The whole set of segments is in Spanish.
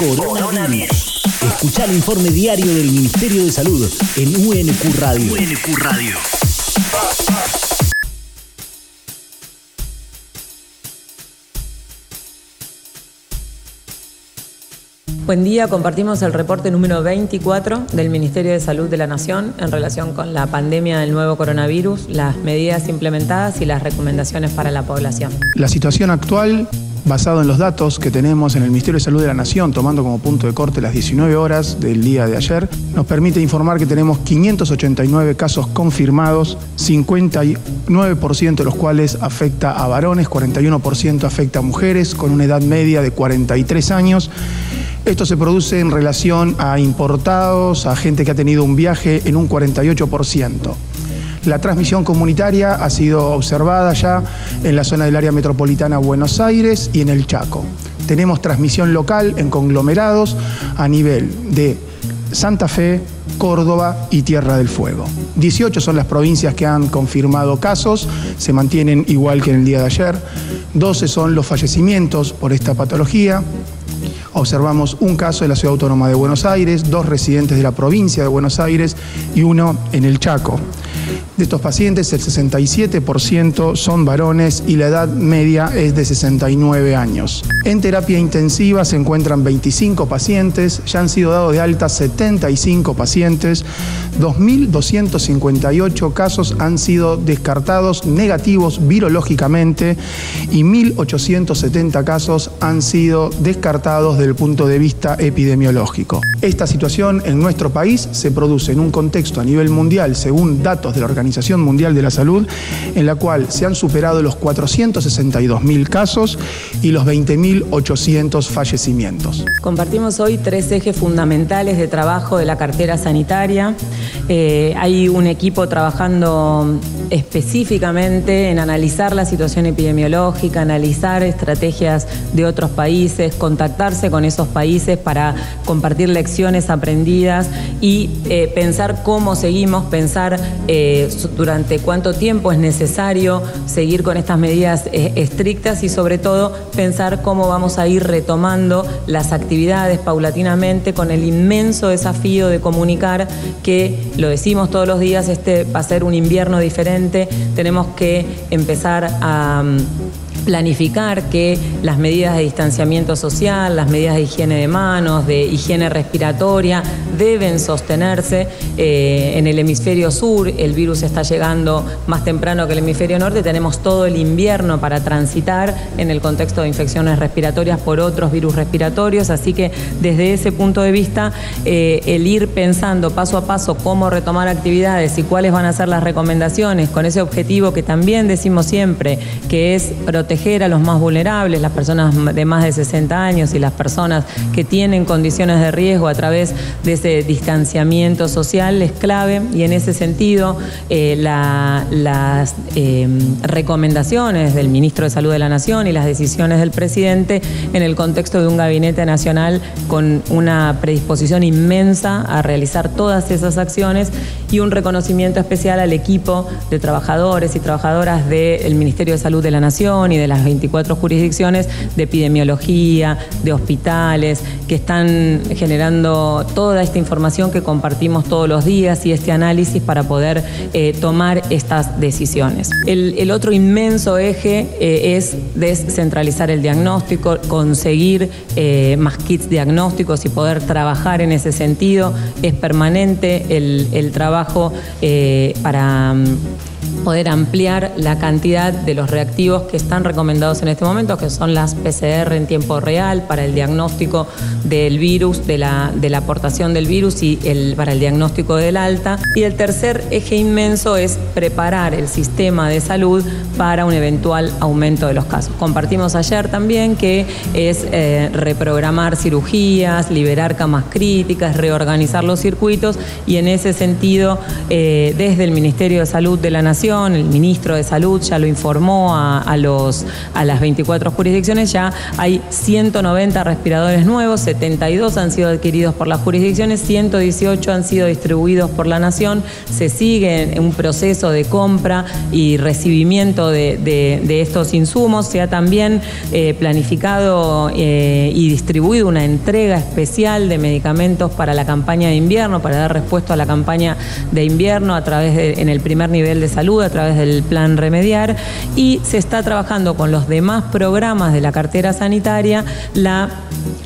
Coronavirus. Escucha el informe diario del Ministerio de Salud en UNQ Radio. UNQ Radio. Buen día, compartimos el reporte número 24 del Ministerio de Salud de la Nación en relación con la pandemia del nuevo coronavirus, las medidas implementadas y las recomendaciones para la población. La situación actual basado en los datos que tenemos en el Ministerio de Salud de la Nación, tomando como punto de corte las 19 horas del día de ayer, nos permite informar que tenemos 589 casos confirmados, 59% de los cuales afecta a varones, 41% afecta a mujeres, con una edad media de 43 años esto se produce en relación a importados, a gente que ha tenido un viaje en un 48%. La transmisión comunitaria ha sido observada ya en la zona del área metropolitana Buenos Aires y en el Chaco. Tenemos transmisión local en conglomerados a nivel de Santa Fe, Córdoba y Tierra del Fuego. 18 son las provincias que han confirmado casos, se mantienen igual que en el día de ayer. 12 son los fallecimientos por esta patología. Observamos un caso en la Ciudad Autónoma de Buenos Aires, dos residentes de la provincia de Buenos Aires y uno en el Chaco. De estos pacientes, el 67% son varones y la edad media es de 69 años. En terapia intensiva se encuentran 25 pacientes, ya han sido dados de alta 75 pacientes, 2.258 casos han sido descartados negativos virológicamente y 1.870 casos han sido descartados desde el punto de vista epidemiológico. Esta situación en nuestro país se produce en un contexto a nivel mundial, según datos de la Organización Mundial de la Salud, en la cual se han superado los 462.000 casos y los 20.800 fallecimientos. Compartimos hoy tres ejes fundamentales de trabajo de la cartera sanitaria. Eh, hay un equipo trabajando específicamente en analizar la situación epidemiológica, analizar estrategias de otros países, contactarse con esos países para compartir lecciones aprendidas y eh, pensar cómo seguimos, pensar eh, durante cuánto tiempo es necesario seguir con estas medidas eh, estrictas y sobre todo pensar cómo vamos a ir retomando las actividades paulatinamente con el inmenso desafío de comunicar que, lo decimos todos los días, este va a ser un invierno diferente, tenemos que empezar a planificar que las medidas de distanciamiento social, las medidas de higiene de manos, de higiene respiratoria, deben sostenerse eh, en el hemisferio sur. El virus está llegando más temprano que el hemisferio norte. Tenemos todo el invierno para transitar en el contexto de infecciones respiratorias por otros virus respiratorios. Así que desde ese punto de vista, eh, el ir pensando paso a paso cómo retomar actividades y cuáles van a ser las recomendaciones con ese objetivo que también decimos siempre, que es proteger proteger a los más vulnerables, las personas de más de 60 años y las personas que tienen condiciones de riesgo a través de ese distanciamiento social es clave. Y en ese sentido eh, las eh, recomendaciones del ministro de Salud de la Nación y las decisiones del presidente en el contexto de un gabinete nacional con una predisposición inmensa a realizar todas esas acciones y un reconocimiento especial al equipo de trabajadores y trabajadoras del Ministerio de Salud de la Nación y de las 24 jurisdicciones de epidemiología, de hospitales, que están generando toda esta información que compartimos todos los días y este análisis para poder eh, tomar estas decisiones. El, otro inmenso eje eh, es descentralizar el diagnóstico, conseguir eh, más kits diagnósticos y poder trabajar en ese sentido. Es permanente el, el trabajo para poder ampliar la cantidad de los reactivos que están recomendados en este momento, que son las PCR en tiempo real para el diagnóstico del virus, de la, de la aportación del virus y el, para el diagnóstico del alta. Y el tercer eje inmenso es preparar el sistema de salud para un eventual aumento de los casos. Compartimos ayer también que es eh, reprogramar cirugías, liberar camas críticas, reorganizar los circuitos y en ese sentido, eh, desde el Ministerio de Salud de la Nación, El ministro de Salud ya lo informó a, los, a las 24 jurisdicciones, ya hay 190 respiradores nuevos, 72 han sido adquiridos por las jurisdicciones, 118 han sido distribuidos por la Nación, se sigue un proceso de compra y recibimiento de, estos insumos, se ha también eh, planificado eh, y distribuido una entrega especial de medicamentos para la campaña de invierno, para dar respuesta a la campaña de invierno a través en el primer nivel de salud, a través del plan remediar, y se está trabajando con los demás programas de la cartera sanitaria la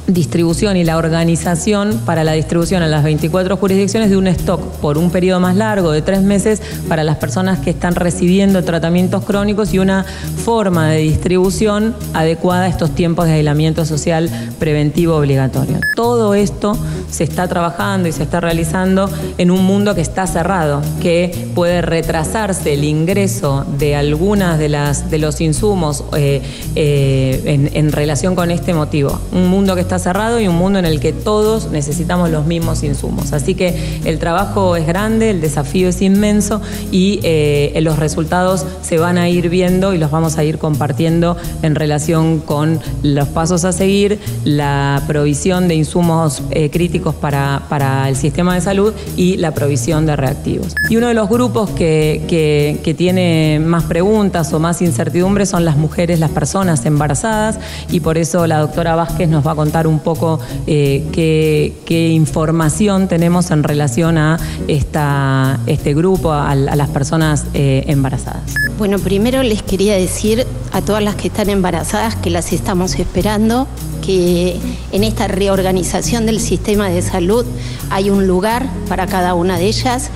distribución y la organización para la distribución a las 24 jurisdicciones de un stock por un periodo más largo de tres meses para las personas que están recibiendo tratamientos crónicos y una forma de distribución adecuada a estos tiempos de aislamiento social preventivo obligatorio. Todo esto se está trabajando y se está realizando en un mundo que está cerrado, que puede retrasarse el ingreso de algunas de, las, de los insumos eh, eh, en, en relación con este motivo. Un mundo que está cerrado y un mundo en el que todos necesitamos los mismos insumos. Así que el trabajo es grande, el desafío es inmenso y eh, los resultados se van a ir viendo y los vamos a ir compartiendo en relación con los pasos a seguir, la provisión de insumos eh, críticos para, para, el sistema de salud y la provisión de reactivos. Y uno de los grupos que, que, tiene más preguntas o más incertidumbres son las mujeres, las personas embarazadas y por eso la doctora Vázquez nos va a contar un poco eh, qué, información tenemos en relación a esta, este grupo, a, las personas eh, embarazadas. Bueno, primero les quería decir a todas las que están embarazadas que las estamos esperando, que en esta reorganización del sistema de salud hay un lugar para cada una de ellas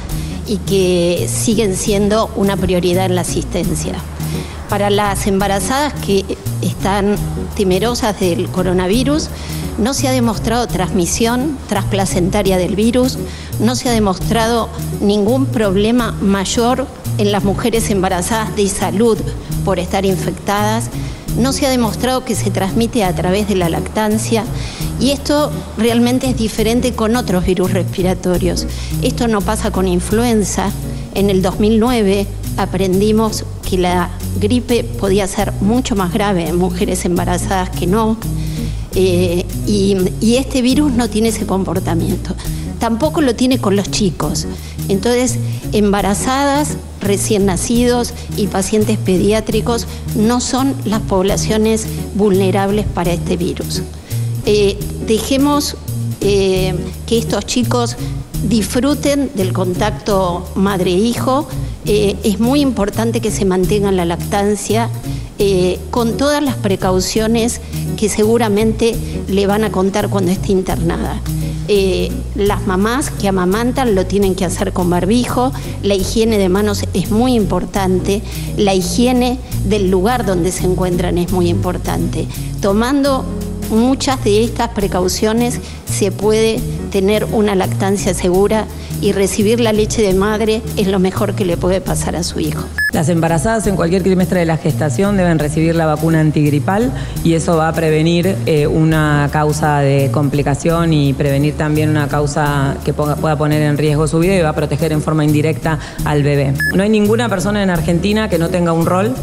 y que siguen siendo una prioridad en la asistencia. Para las embarazadas que están temerosas del coronavirus, no se ha demostrado transmisión transplacentaria del virus, no se ha demostrado ningún problema mayor en las mujeres embarazadas de salud por estar infectadas, no se ha demostrado que se transmite a través de la lactancia y esto realmente es diferente con otros virus respiratorios. Esto no pasa con influenza. En el 2009 aprendimos que la gripe podía ser mucho más grave en mujeres embarazadas que no. Eh, y, este virus no tiene ese comportamiento. Tampoco lo tiene con los chicos. Entonces, embarazadas, recién nacidos y pacientes pediátricos no son las poblaciones vulnerables para este virus. Eh, dejemos eh, que estos chicos disfruten del contacto madre-hijo. Es muy importante que se mantenga la lactancia con todas las precauciones que seguramente le van a contar cuando esté internada. Eh, las mamás que amamantan lo tienen que hacer con barbijo, la higiene de manos es muy importante, la higiene del lugar donde se encuentran es muy importante. Tomando muchas de estas precauciones se puede tener una lactancia segura y recibir la leche de madre es lo mejor que le puede pasar a su hijo. Las embarazadas en cualquier trimestre de la gestación deben recibir la vacuna antigripal y eso va a prevenir eh, una causa de complicación y prevenir también una causa que pueda poner en riesgo su vida y va a proteger en forma indirecta al bebé. No hay ninguna persona en Argentina que no tenga un rol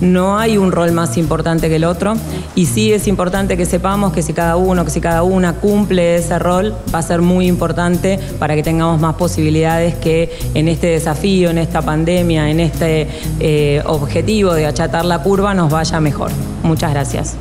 no hay un rol más importante que el otro y sí es importante que sepamos que si cada uno, que si cada una cumple ese rol, va a ser muy importante para que tengamos más posibilidades que en este desafío, en esta pandemia, en este eh, objetivo de achatar la curva nos vaya mejor. Muchas gracias.